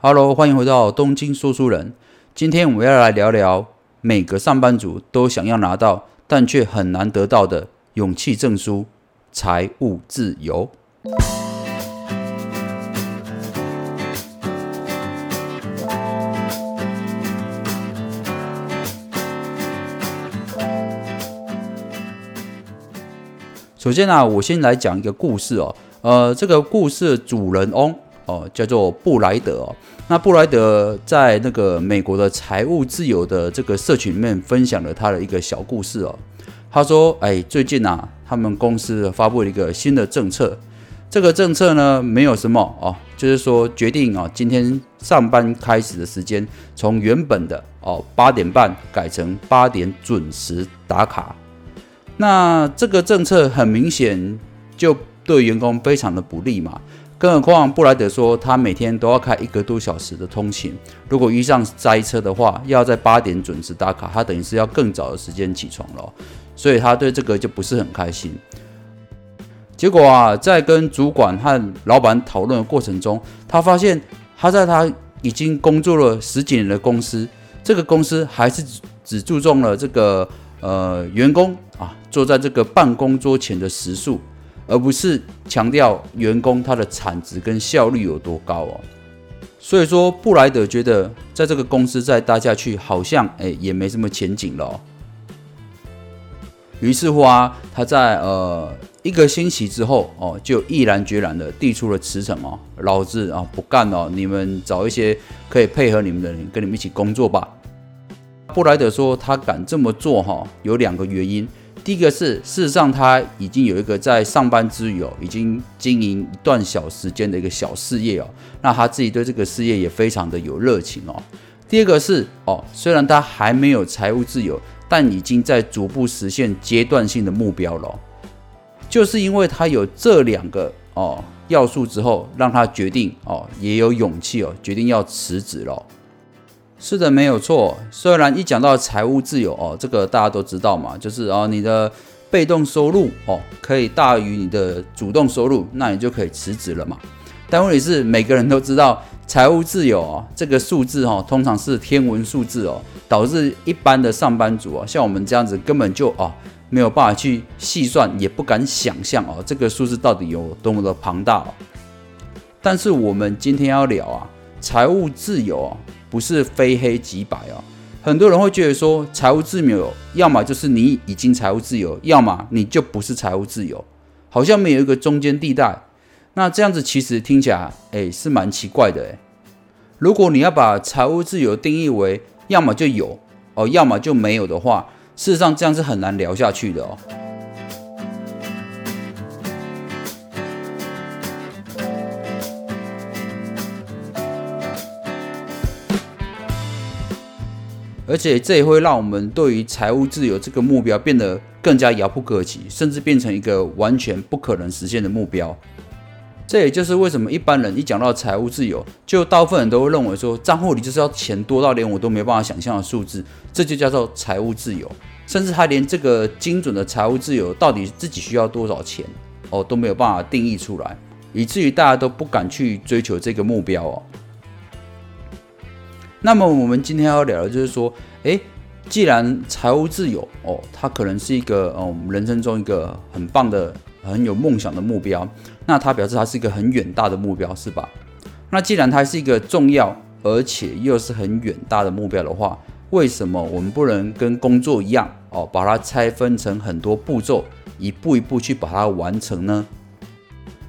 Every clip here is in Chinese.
Hello，欢迎回到东京说书人。今天我们要来聊聊每个上班族都想要拿到，但却很难得到的勇气证书——财务自由。首先呢，我先来讲一个故事哦。呃，这个故事主人翁。哦，叫做布莱德哦。那布莱德在那个美国的财务自由的这个社群里面分享了他的一个小故事哦。他说：“哎，最近啊，他们公司发布了一个新的政策。这个政策呢，没有什么哦，就是说决定啊，今天上班开始的时间从原本的哦八点半改成八点准时打卡。那这个政策很明显就对员工非常的不利嘛。”更何况布莱德说，他每天都要开一个多小时的通勤，如果遇上塞车的话，要在八点准时打卡，他等于是要更早的时间起床了，所以他对这个就不是很开心。结果啊，在跟主管和老板讨论的过程中，他发现他在他已经工作了十几年的公司，这个公司还是只注重了这个呃员工啊坐在这个办公桌前的时数。而不是强调员工他的产值跟效率有多高哦，所以说布莱德觉得在这个公司再待下去好像哎也没什么前景了。于是乎啊，他在呃一个星期之后哦，就毅然决然的递出了辞呈哦，老子啊不干了，你们找一些可以配合你们的人跟你们一起工作吧。布莱德说他敢这么做哈，有两个原因。第一个是，事实上他已经有一个在上班之余哦，已经经营一段小时间的一个小事业哦，那他自己对这个事业也非常的有热情哦。第二个是哦，虽然他还没有财务自由，但已经在逐步实现阶段性的目标了。就是因为他有这两个哦要素之后，让他决定哦，也有勇气哦，决定要辞职了。是的，没有错。虽然一讲到财务自由哦，这个大家都知道嘛，就是哦，你的被动收入哦可以大于你的主动收入，那你就可以辞职了嘛。但问题是，每个人都知道财务自由哦，这个数字哦，通常是天文数字哦，导致一般的上班族哦，像我们这样子根本就哦没有办法去细算，也不敢想象哦，这个数字到底有多么的庞大哦。但是我们今天要聊啊，财务自由哦。不是非黑即白哦，很多人会觉得说财务自由，要么就是你已经财务自由，要么你就不是财务自由，好像没有一个中间地带。那这样子其实听起来，哎，是蛮奇怪的哎。如果你要把财务自由定义为要么就有哦，要么就没有的话，事实上这样是很难聊下去的哦。而且这也会让我们对于财务自由这个目标变得更加遥不可及，甚至变成一个完全不可能实现的目标。这也就是为什么一般人一讲到财务自由，就大部分人都会认为说账户里就是要钱多到连我都没办法想象的数字，这就叫做财务自由。甚至他连这个精准的财务自由到底自己需要多少钱哦都没有办法定义出来，以至于大家都不敢去追求这个目标哦。那么我们今天要聊的就是说，诶，既然财务自由哦，它可能是一个哦，我们人生中一个很棒的、很有梦想的目标，那它表示它是一个很远大的目标，是吧？那既然它是一个重要而且又是很远大的目标的话，为什么我们不能跟工作一样哦，把它拆分成很多步骤，一步一步去把它完成呢？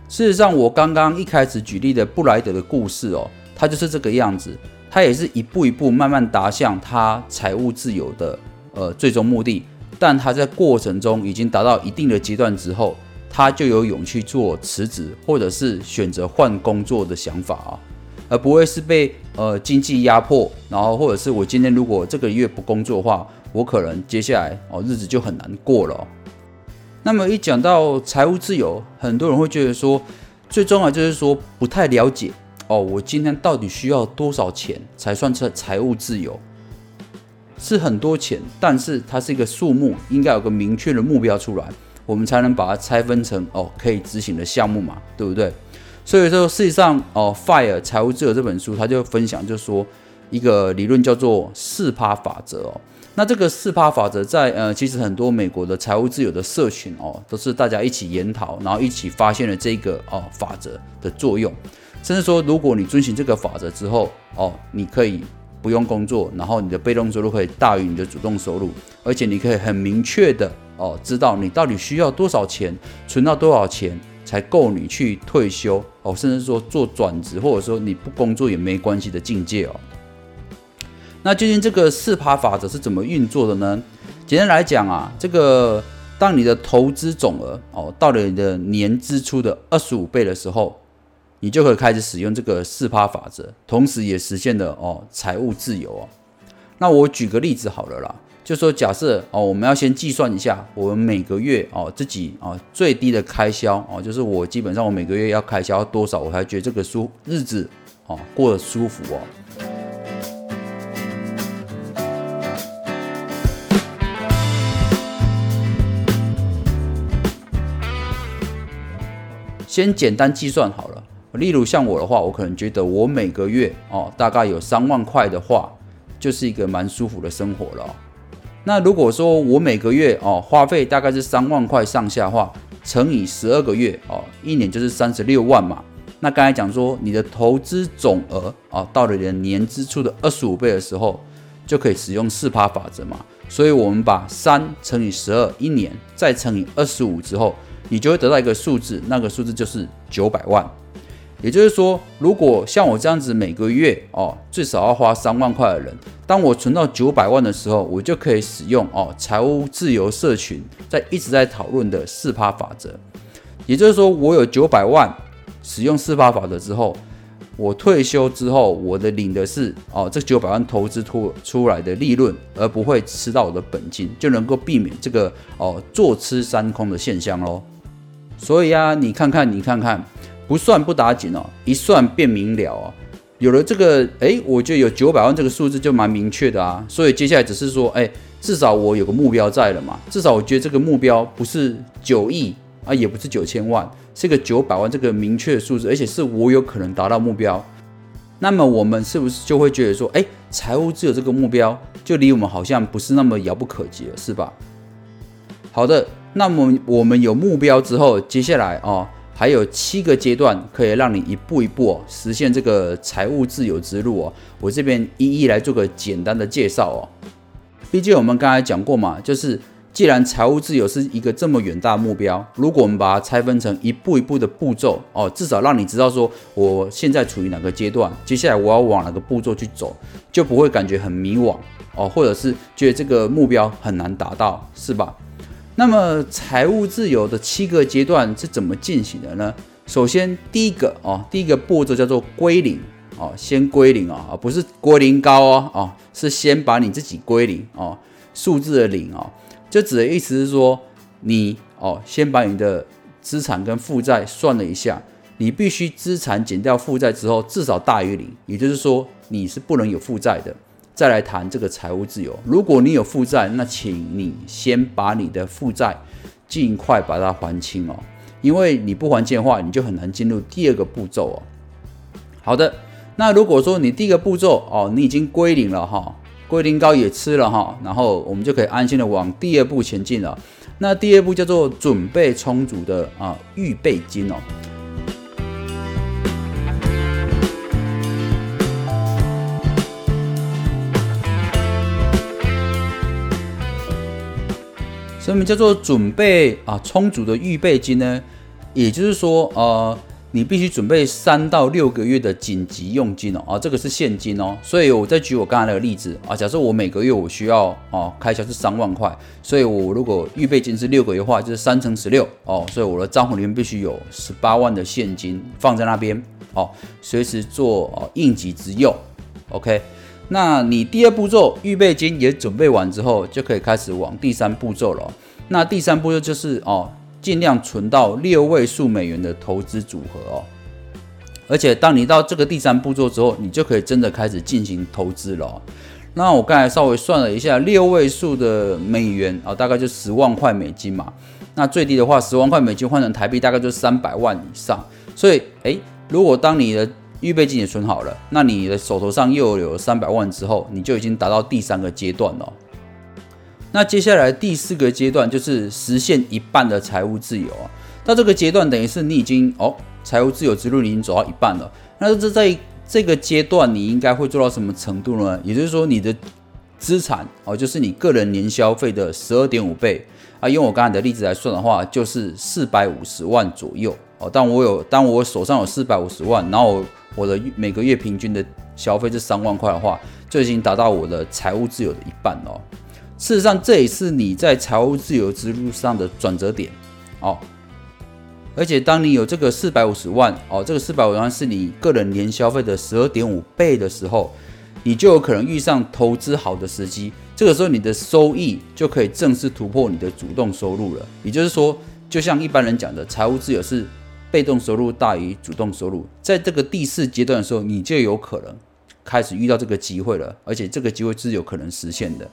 事实上，我刚刚一开始举例的布莱德的故事哦，它就是这个样子。他也是一步一步慢慢达向他财务自由的呃最终目的，但他在过程中已经达到一定的阶段之后，他就有勇气做辞职或者是选择换工作的想法啊，而不会是被呃经济压迫，然后或者是我今天如果这个月不工作的话，我可能接下来哦日子就很难过了。那么一讲到财务自由，很多人会觉得说，最重要就是说不太了解。哦，我今天到底需要多少钱才算是财务自由？是很多钱，但是它是一个数目，应该有个明确的目标出来，我们才能把它拆分成哦可以执行的项目嘛，对不对？所以说，事实上哦，《Fire 财务自由》这本书，他就分享，就说一个理论叫做四趴法则哦。那这个四趴法则在呃，其实很多美国的财务自由的社群哦，都是大家一起研讨，然后一起发现了这个哦法则的作用。甚至说，如果你遵循这个法则之后哦，你可以不用工作，然后你的被动收入可以大于你的主动收入，而且你可以很明确的哦，知道你到底需要多少钱，存到多少钱才够你去退休哦，甚至说做转职，或者说你不工作也没关系的境界哦。那究竟这个四趴法则是怎么运作的呢？简单来讲啊，这个当你的投资总额哦到了你的年支出的二十五倍的时候，你就可以开始使用这个四趴法则，同时也实现了哦财务自由哦。那我举个例子好了啦，就说假设哦我们要先计算一下我们每个月哦自己哦最低的开销哦，就是我基本上我每个月要开销多少，我才觉得这个舒日子哦过得舒服哦。先简单计算好了，例如像我的话，我可能觉得我每个月哦，大概有三万块的话，就是一个蛮舒服的生活了。那如果说我每个月哦花费大概是三万块上下的话，乘以十二个月哦，一年就是三十六万嘛。那刚才讲说你的投资总额啊，到了你的年支出的二十五倍的时候，就可以使用四趴法则嘛。所以我们把三乘以十二一年，再乘以二十五之后。你就会得到一个数字，那个数字就是九百万。也就是说，如果像我这样子每个月哦，最少要花三万块的人，当我存到九百万的时候，我就可以使用哦财务自由社群在一直在讨论的四趴法则。也就是说，我有九百万，使用四趴法则之后，我退休之后，我的领的是哦这九百万投资出出来的利润，而不会吃到我的本金，就能够避免这个哦坐吃山空的现象喽。所以啊，你看看，你看看，不算不打紧哦，一算便明了哦。有了这个，哎，我觉得有九百万这个数字就蛮明确的啊。所以接下来只是说，哎，至少我有个目标在了嘛。至少我觉得这个目标不是九亿啊，也不是九千万，是个九百万这个明确的数字，而且是我有可能达到目标。那么我们是不是就会觉得说，哎，财务自由这个目标就离我们好像不是那么遥不可及了，是吧？好的。那么我们有目标之后，接下来哦，还有七个阶段可以让你一步一步实现这个财务自由之路哦。我这边一一来做个简单的介绍哦。毕竟我们刚才讲过嘛，就是既然财务自由是一个这么远大目标，如果我们把它拆分成一步一步的步骤哦，至少让你知道说我现在处于哪个阶段，接下来我要往哪个步骤去走，就不会感觉很迷惘哦，或者是觉得这个目标很难达到，是吧？那么财务自由的七个阶段是怎么进行的呢？首先，第一个哦，第一个步骤叫做归零哦，先归零啊，不是归零高哦，哦，是先把你自己归零哦，数字的零哦，就指的意思是说，你哦，先把你的资产跟负债算了一下，你必须资产减掉负债之后至少大于零，也就是说你是不能有负债的。再来谈这个财务自由。如果你有负债，那请你先把你的负债尽快把它还清哦，因为你不还清的话，你就很难进入第二个步骤哦。好的，那如果说你第一个步骤哦，你已经归零了哈，归零膏也吃了哈，然后我们就可以安心的往第二步前进了。那第二步叫做准备充足的啊预备金哦。什么叫做准备啊充足的预备金呢？也就是说，呃，你必须准备三到六个月的紧急用金哦，啊，这个是现金哦。所以我再举我刚才那个例子啊，假设我每个月我需要哦开销是三万块，所以我如果预备金是六个月的话，就是三乘十六哦，所以我的账户里面必须有十八万的现金放在那边哦，随时做哦应急之用。OK。那你第二步骤预备金也准备完之后，就可以开始往第三步骤了。那第三步骤就是哦，尽量存到六位数美元的投资组合哦。而且当你到这个第三步骤之后，你就可以真的开始进行投资了。那我刚才稍微算了一下，六位数的美元啊，大概就十万块美金嘛。那最低的话，十万块美金换成台币大概就三百万以上。所以，诶，如果当你的预备金也存好了，那你的手头上又有三百万之后，你就已经达到第三个阶段了。那接下来第四个阶段就是实现一半的财务自由啊。到这个阶段，等于是你已经哦，财务自由之路你已经走到一半了。那这在这个阶段，你应该会做到什么程度呢？也就是说，你的资产哦，就是你个人年消费的十二点五倍啊。用我刚才的例子来算的话，就是四百五十万左右哦。当我有，当我手上有四百五十万，然后我的每个月平均的消费是三万块的话，就已经达到我的财务自由的一半哦。事实上，这也是你在财务自由之路上的转折点哦。而且，当你有这个四百五十万哦，这个四百五十万是你个人年消费的十二点五倍的时候，你就有可能遇上投资好的时机。这个时候，你的收益就可以正式突破你的主动收入了。也就是说，就像一般人讲的，财务自由是被动收入大于主动收入。在这个第四阶段的时候，你就有可能开始遇到这个机会了，而且这个机会是有可能实现的。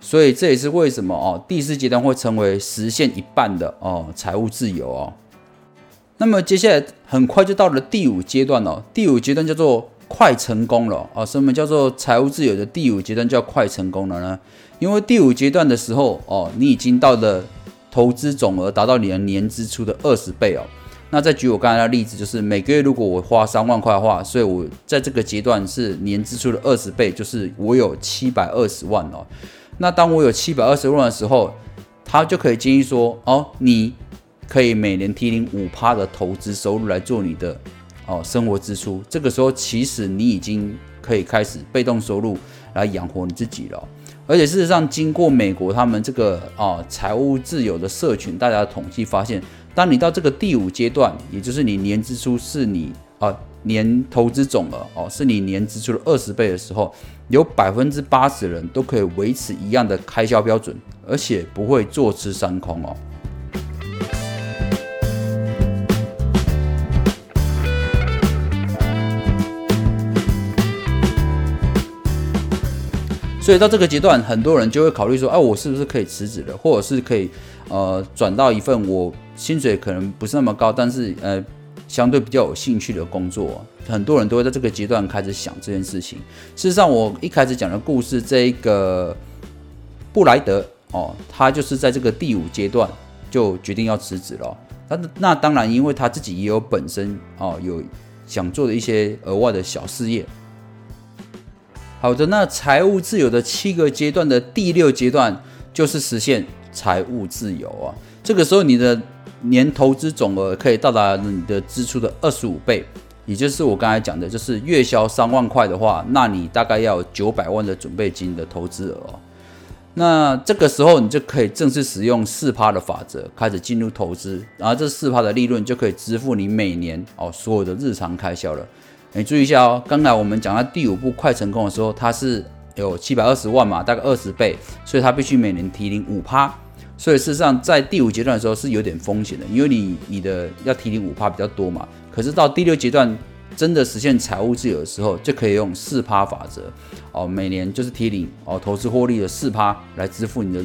所以这也是为什么哦，第四阶段会成为实现一半的哦财务自由哦。那么接下来很快就到了第五阶段哦，第五阶段叫做快成功了啊。什么叫做财务自由的第五阶段叫快成功了呢？因为第五阶段的时候哦，你已经到了投资总额达到你的年支出的二十倍哦。那再举我刚才的例子，就是每个月如果我花三万块的话，所以我在这个阶段是年支出的二十倍，就是我有七百二十万哦。那当我有七百二十万的时候，他就可以建议说：哦，你可以每年提领五趴的投资收入来做你的哦生活支出。这个时候，其实你已经可以开始被动收入来养活你自己了。而且事实上，经过美国他们这个啊财务自由的社群，大家的统计发现，当你到这个第五阶段，也就是你年支出是你啊。年投资总额哦，是你年支出的二十倍的时候，有百分之八十人都可以维持一样的开销标准，而且不会坐吃山空哦。所以到这个阶段，很多人就会考虑说：，哎，我是不是可以辞职了，或者是可以呃转到一份我薪水可能不是那么高，但是呃。相对比较有兴趣的工作，很多人都会在这个阶段开始想这件事情。事实上，我一开始讲的故事，这一个布莱德哦，他就是在这个第五阶段就决定要辞职了。那那当然，因为他自己也有本身哦有想做的一些额外的小事业。好的，那财务自由的七个阶段的第六阶段就是实现财务自由啊。这个时候你的。年投资总额可以到达你的支出的二十五倍，也就是我刚才讲的，就是月销三万块的话，那你大概要有九百万的准备金的投资额。那这个时候你就可以正式使用四趴的法则，开始进入投资，然后这四趴的利润就可以支付你每年哦所有的日常开销了。你注意一下哦，刚才我们讲到第五步快成功的时候，它是有七百二十万嘛，大概二十倍，所以它必须每年提零五趴。所以事实上，在第五阶段的时候是有点风险的，因为你你的要提零五趴比较多嘛。可是到第六阶段，真的实现财务自由的时候，就可以用四趴法则哦，每年就是提零哦投资获利的四趴来支付你的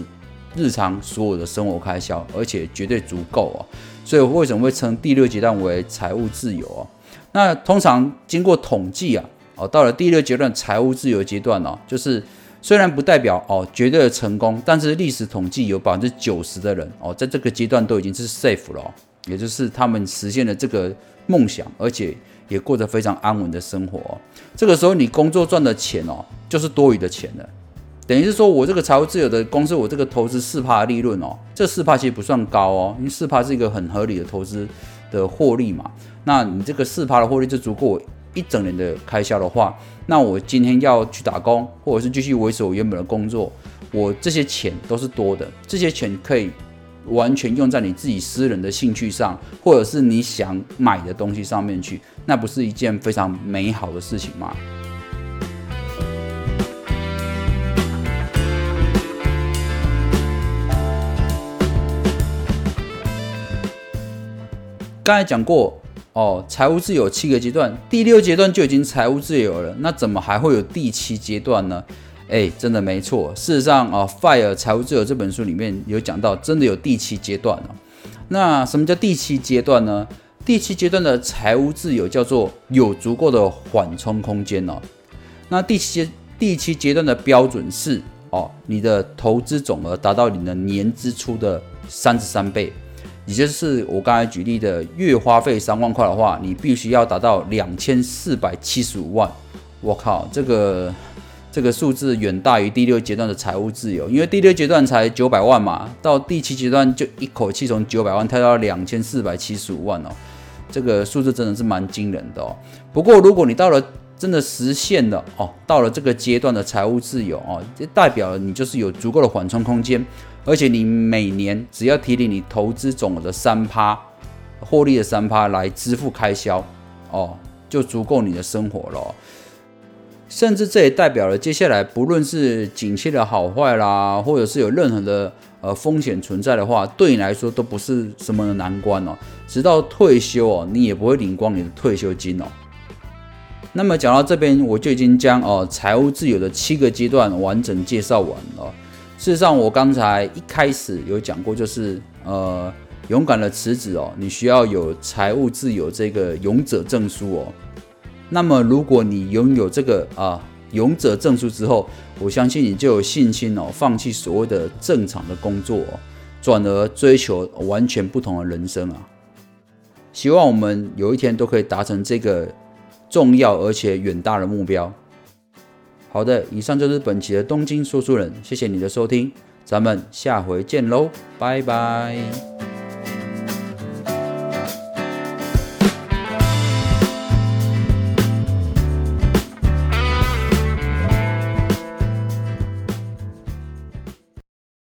日常所有的生活开销，而且绝对足够哦。所以为什么会称第六阶段为财务自由啊？那通常经过统计啊，哦到了第六阶段财务自由阶段呢，就是。虽然不代表哦绝对的成功，但是历史统计有百分之九十的人哦，在这个阶段都已经是 safe 了，也就是他们实现了这个梦想，而且也过着非常安稳的生活。这个时候你工作赚的钱哦，就是多余的钱了，等于是说我这个财务自由的公司，我这个投资四帕利润哦，这四帕其实不算高哦，因为四帕是一个很合理的投资的获利嘛，那你这个四趴的获利就足够我。一整年的开销的话，那我今天要去打工，或者是继续维持我原本的工作，我这些钱都是多的。这些钱可以完全用在你自己私人的兴趣上，或者是你想买的东西上面去，那不是一件非常美好的事情吗？刚才讲过。哦，财务自由七个阶段，第六阶段就已经财务自由了，那怎么还会有第七阶段呢？哎，真的没错，事实上啊，《Fire 财务自由》这本书里面有讲到，真的有第七阶段哦。那什么叫第七阶段呢？第七阶段的财务自由叫做有足够的缓冲空间哦。那第七阶第七阶段的标准是哦，你的投资总额达到你的年支出的三十三倍，也就是我刚才举例的月花费三万块的话，你必须要达到两千四百七十五万。我靠，这个这个数字远大于第六阶段的财务自由，因为第六阶段才九百万嘛，到第七阶段就一口气从九百万跳到两千四百七十五万哦，这个数字真的是蛮惊人的哦。不过如果你到了真的实现了哦，到了这个阶段的财务自由哦，这代表你就是有足够的缓冲空间，而且你每年只要提领你投资总额的三趴，获利的三趴来支付开销哦，就足够你的生活了。甚至这也代表了接下来不论是景气的好坏啦，或者是有任何的呃风险存在的话，对你来说都不是什么难关哦。直到退休哦，你也不会领光你的退休金哦。那么讲到这边，我就已经将哦财务自由的七个阶段完整介绍完了。事实上，我刚才一开始有讲过，就是呃勇敢的辞职哦，你需要有财务自由这个勇者证书哦。那么如果你拥有这个啊勇者证书之后，我相信你就有信心哦，放弃所谓的正常的工作，转而追求完全不同的人生啊。希望我们有一天都可以达成这个。重要而且远大的目标。好的，以上就是本期的东京说书人，谢谢你的收听，咱们下回见喽，拜拜。